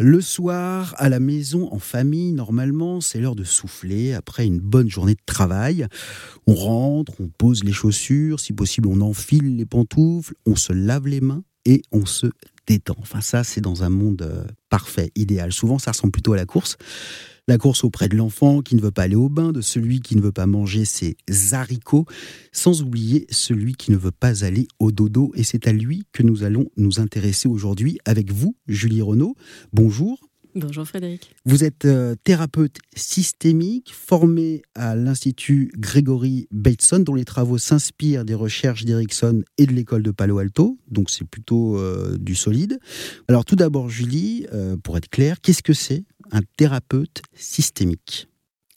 Le soir, à la maison, en famille, normalement, c'est l'heure de souffler après une bonne journée de travail. On rentre, on pose les chaussures, si possible, on enfile les pantoufles, on se lave les mains et on se détend. Enfin, ça, c'est dans un monde euh, parfait, idéal. Souvent, ça ressemble plutôt à la course. La course auprès de l'enfant qui ne veut pas aller au bain, de celui qui ne veut pas manger ses haricots, sans oublier celui qui ne veut pas aller au dodo. Et c'est à lui que nous allons nous intéresser aujourd'hui avec vous, Julie Renaud. Bonjour. Bonjour Frédéric. Vous êtes euh, thérapeute systémique, formé à l'Institut Gregory Bateson, dont les travaux s'inspirent des recherches d'Erickson et de l'école de Palo Alto, donc c'est plutôt euh, du solide. Alors tout d'abord, Julie, euh, pour être clair, qu'est-ce que c'est un thérapeute systémique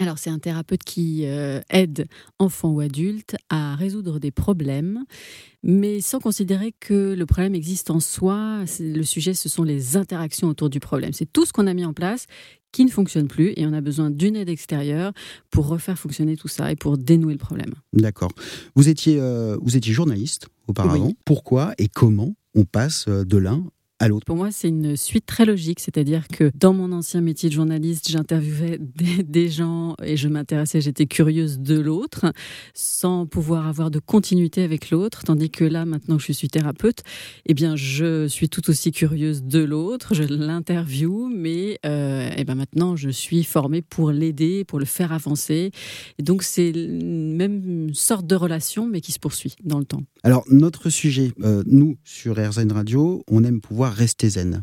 alors c'est un thérapeute qui euh, aide enfants ou adultes à résoudre des problèmes, mais sans considérer que le problème existe en soi. Le sujet, ce sont les interactions autour du problème. C'est tout ce qu'on a mis en place qui ne fonctionne plus et on a besoin d'une aide extérieure pour refaire fonctionner tout ça et pour dénouer le problème. D'accord. Vous étiez, euh, vous étiez journaliste auparavant. Pourquoi et comment on passe euh, de l'un pour moi, c'est une suite très logique, c'est-à-dire que dans mon ancien métier de journaliste, j'interviewais des, gens et je m'intéressais, j'étais curieuse de l'autre, sans pouvoir avoir de continuité avec l'autre, tandis que là, maintenant que je suis thérapeute, eh bien, je suis tout aussi curieuse de l'autre, je l'interviewe, mais euh, eh ben maintenant, je suis formée pour l'aider, pour le faire avancer. Et donc, c'est même sorte de relation, mais qui se poursuit dans le temps. Alors, notre sujet, euh, nous, sur RZN Radio, on aime pouvoir rester zen.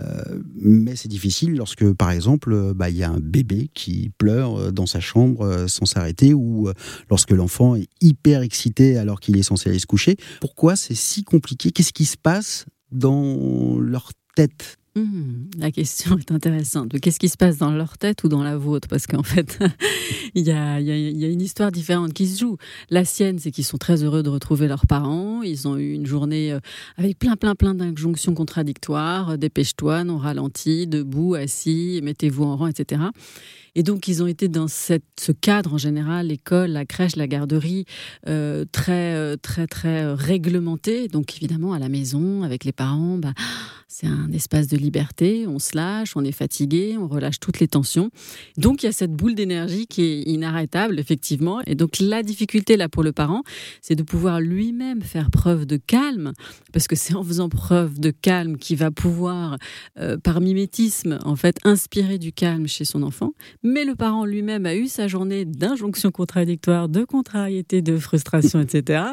Euh, mais c'est difficile lorsque, par exemple, euh, bah, il y a un bébé qui pleure euh, dans sa chambre sans s'arrêter ou lorsque l'enfant est hyper excité alors qu'il est censé aller se coucher. Pourquoi c'est si compliqué? Qu'est-ce qui se passe dans leur tête? Hmm, la question est intéressante. Qu'est-ce qui se passe dans leur tête ou dans la vôtre? Parce qu'en fait, il y, a, une histoire différente qui se joue. La sienne, c'est qu'ils sont très heureux de retrouver leurs parents. Ils ont eu une journée euh, avec plein, plein, plein d'injonctions contradictoires. Dépêche-toi, non ralenti, debout, assis, mettez-vous en rang, etc. Et donc, ils ont été dans ce cadre en général, l'école, la crèche, la garderie, euh, très, euh, très, très réglementé. Donc, évidemment, à la maison, avec les parents, bah, c'est un espace de liberté, on se lâche, on est fatigué, on relâche toutes les tensions. Donc il y a cette boule d'énergie qui est inarrêtable, effectivement. Et donc la difficulté là pour le parent, c'est de pouvoir lui-même faire preuve de calme, parce que c'est en faisant preuve de calme qu'il va pouvoir, euh, par mimétisme, en fait, inspirer du calme chez son enfant. Mais le parent lui-même a eu sa journée d'injonctions contradictoires, de contrariété, de frustration, etc.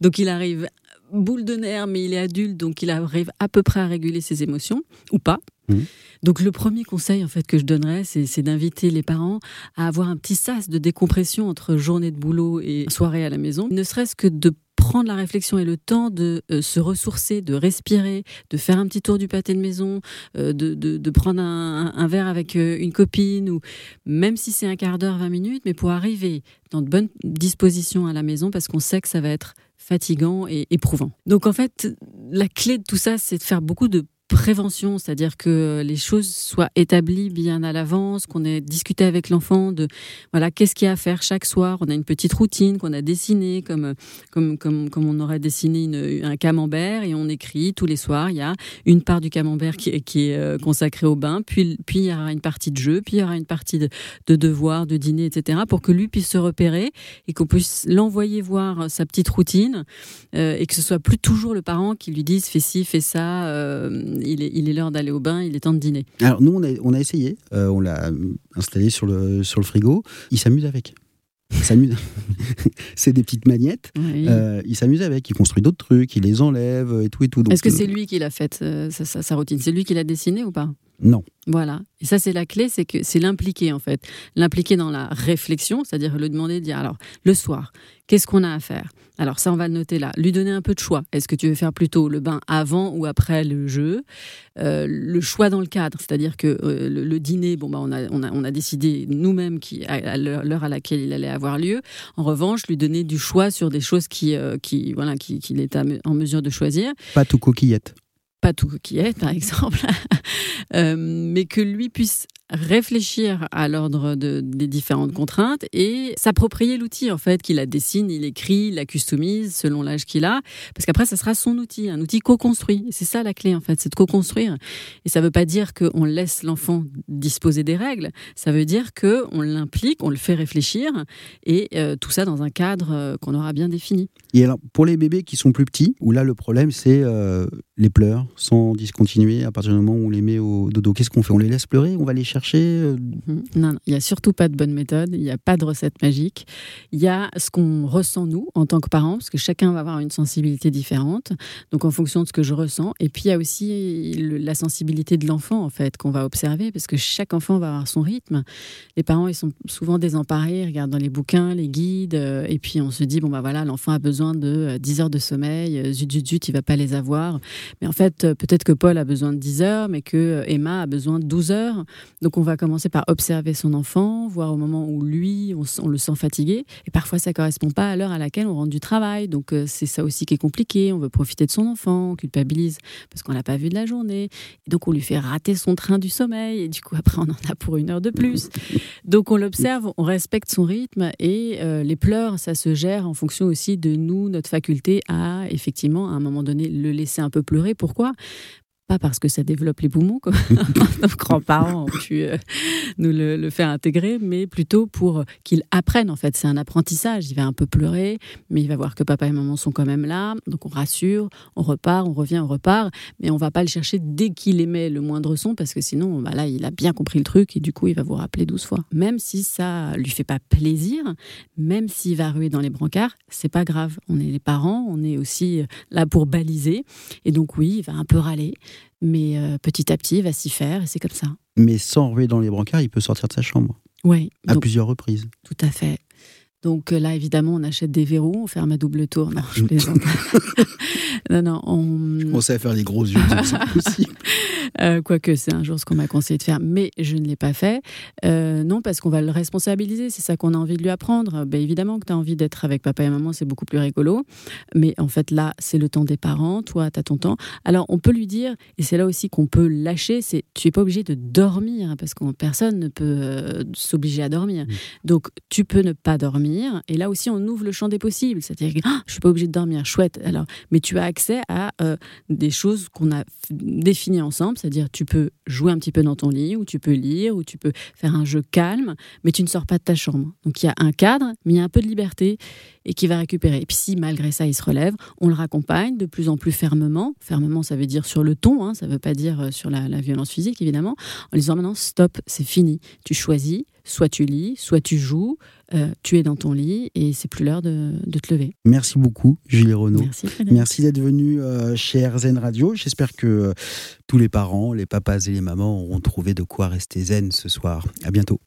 Donc il arrive boule de nerfs, mais il est adulte, donc il arrive à peu près à réguler ses émotions, ou pas. Mmh. Donc le premier conseil en fait que je donnerais, c'est d'inviter les parents à avoir un petit sas de décompression entre journée de boulot et soirée à la maison, ne serait-ce que de prendre la réflexion et le temps de euh, se ressourcer, de respirer, de faire un petit tour du pâté de maison, euh, de, prendre un, verre avec euh, une copine, ou même si c'est un quart d'heure, 20 minutes, mais pour arriver dans de bonnes dispositions à la maison, parce qu'on sait que ça va être fatigant et éprouvant. Donc en fait, la clé de tout ça, c'est de faire beaucoup de prévention, c'est-à-dire que les choses soient établies bien à l'avance, qu'on ait discuté avec l'enfant de voilà qu'est-ce qu'il y a à faire chaque soir. On a une petite routine qu'on a dessinée comme comme comme comme on aurait dessiné une, un camembert et on écrit tous les soirs. Il y a une part du camembert qui est, euh, consacrée au bain, puis puis il y aura une partie de jeu, puis il y aura une partie de, de devoirs, de dîner, etc. pour que lui puisse se repérer et qu'on puisse l'envoyer voir sa petite routine euh, et que ce soit plus toujours le parent qui lui dise fais ci, fais ça. Euh, il est l'heure d'aller au bain, il est temps de dîner. Alors nous, on a, on a essayé, euh, on l'a installé sur le, sur le frigo, il s'amuse avec. s'amuse. c'est des petites magnettes. Euh, il s'amuse avec. Il construit d'autres trucs. Il les enlève et tout et tout. Est-ce que c'est lui qui l'a fait sa, sa, routine? C'est lui qui l'a dessiné ou pas? Non. Voilà. Et ça, c'est la clé, c'est que c'est l'impliquer en fait, l'impliquer dans la réflexion, c'est-à-dire le demander de dire alors le soir, qu'est-ce qu'on a à faire? Alors ça, on va le noter là. Lui donner un peu de choix. Est-ce que tu veux faire plutôt le bain avant ou après le jeu? Euh, Le choix dans le cadre, c'est-à-dire que euh, le, dîner, bon bah on a on a, on a décidé nous-mêmes qui à, l'heure à laquelle il allait avoir lieu. En revanche, lui donner du choix sur des choses qui euh, qui voilà qu'il qui est en mesure de choisir. Pas tout coquillette pas tout coquillette par exemple, euh, mais que lui puisse réfléchir à l'ordre de, des différentes contraintes et s'approprier l'outil en fait, qu'il la dessine, il écrit, il la customise selon l'âge qu'il a, parce qu'après ça sera son outil, un outil co-construit. C'est ça la clé en fait, c'est de co-construire. Et ça veut pas dire qu'on laisse l'enfant disposer des règles, ça veut dire que on l'implique, on le fait réfléchir et euh, tout ça dans un cadre euh, qu'on aura bien défini. Et alors pour les bébés qui sont plus petits, où là le problème c'est euh, les pleurs sans discontinuer à partir du moment où on les met au dodo, qu'est-ce qu'on fait? On les laisse pleurer On va les chercher? Mhm. Non, il n'y a surtout pas de bonne méthode, il n'y a pas de recette magique. Il y a ce qu'on ressent nous en tant que parents, parce que chacun va avoir une sensibilité différente, donc en fonction de ce que je ressens. Et puis il y a aussi la sensibilité de l'enfant en fait qu'on va observer, parce que chaque enfant va avoir son rythme. Les parents ils sont souvent désemparés, ils regardent dans les bouquins, les guides, euh, et puis on se dit bon bah voilà l'enfant a besoin de 10 euh, heures de sommeil, euh, zut zut zut il va pas les avoir. Mais en fait peut-être que Paul a besoin de 10 heures, mais que Emma a besoin de 12 heures. Donc on va commencer par observer son enfant, voir au moment où lui on, le sent fatigué, et parfois ça correspond pas à l'heure à laquelle on rentre du travail. Donc c'est ça aussi qui est compliqué. On veut profiter de son enfant, on culpabilise parce qu'on l'a pas vu de la journée, et donc on lui fait rater son train du sommeil, et du coup après on en a pour une heure de plus. Donc on l'observe, on respecte son rythme et euh, les pleurs, ça se gère en fonction aussi de nous, notre faculté à effectivement à un moment donné le laisser un peu pleurer. Pourquoi? Pas parce que ça développe les poumons, comme nos grands-parents ont pu euh, nous le, faire intégrer, mais plutôt pour qu'il apprenne. En fait, c'est un apprentissage. Il va un peu pleurer, mais il va voir que papa et maman sont quand même là. Donc on rassure, on repart, on revient, on repart, mais on va pas le chercher dès qu'il émet le moindre son, parce que sinon, bah là, il a bien compris le truc et du coup, il va vous rappeler 12 fois. Même si ça lui fait pas plaisir, même s'il va ruer dans les brancards, c'est pas grave. On est les parents, on est aussi là pour baliser, et donc oui, il va un peu râler mais euh, petit à petit, il va s'y faire et c'est comme ça. Mais sans ruer dans les brancards, il peut sortir de sa chambre. Oui. À plusieurs reprises. Tout à fait. Donc euh, là, évidemment, on achète des verrous, on ferme à double tour. Non, je plaisante. non, non, on... on sait faire les gros yeux, c'est possible. Euh, quoique c'est un jour ce qu'on m'a conseillé de faire, mais je ne l'ai pas fait. Euh, non, parce qu'on va le responsabiliser, c'est ça qu'on a envie de lui apprendre. Ben, évidemment que tu as envie d'être avec papa et maman, c'est beaucoup plus rigolo. Mais en fait, là, c'est le temps des parents, toi, tu as ton temps. Alors, on peut lui dire, et c'est là aussi qu'on peut lâcher, c'est tu n'es pas obligé de dormir, hein, parce que personne ne peut euh, s'obliger à dormir. Mmh. Donc, tu peux ne pas dormir. Et là aussi, on ouvre le champ des possibles. C'est-à-dire que ah, je suis pas obligé de dormir, chouette. Alors, mais tu as accès à des choses qu'on a définies ensemble c'est-à-dire tu peux jouer un petit peu dans ton lit, ou tu peux lire, ou tu peux faire un jeu calme, mais tu ne sors pas de ta chambre. Donc il y a un cadre, mais il y a un peu de liberté et qui va récupérer. Et puis si malgré ça il se relève, on le raccompagne de plus en plus fermement. Fermement, ça veut dire sur le ton, hein, ça ne veut pas dire euh, sur la, violence physique évidemment, en disant maintenant stop, c'est fini. Tu choisis, soit tu lis, soit tu joues, euh, tu es dans ton lit et c'est plus l'heure de, te lever. Merci beaucoup, Julie Renaud. Merci, Merci d'être venu euh, chez Zen Radio. J'espère que euh, tous les parents, les papas et les mamans auront trouvé de quoi rester zen ce soir. À bientôt.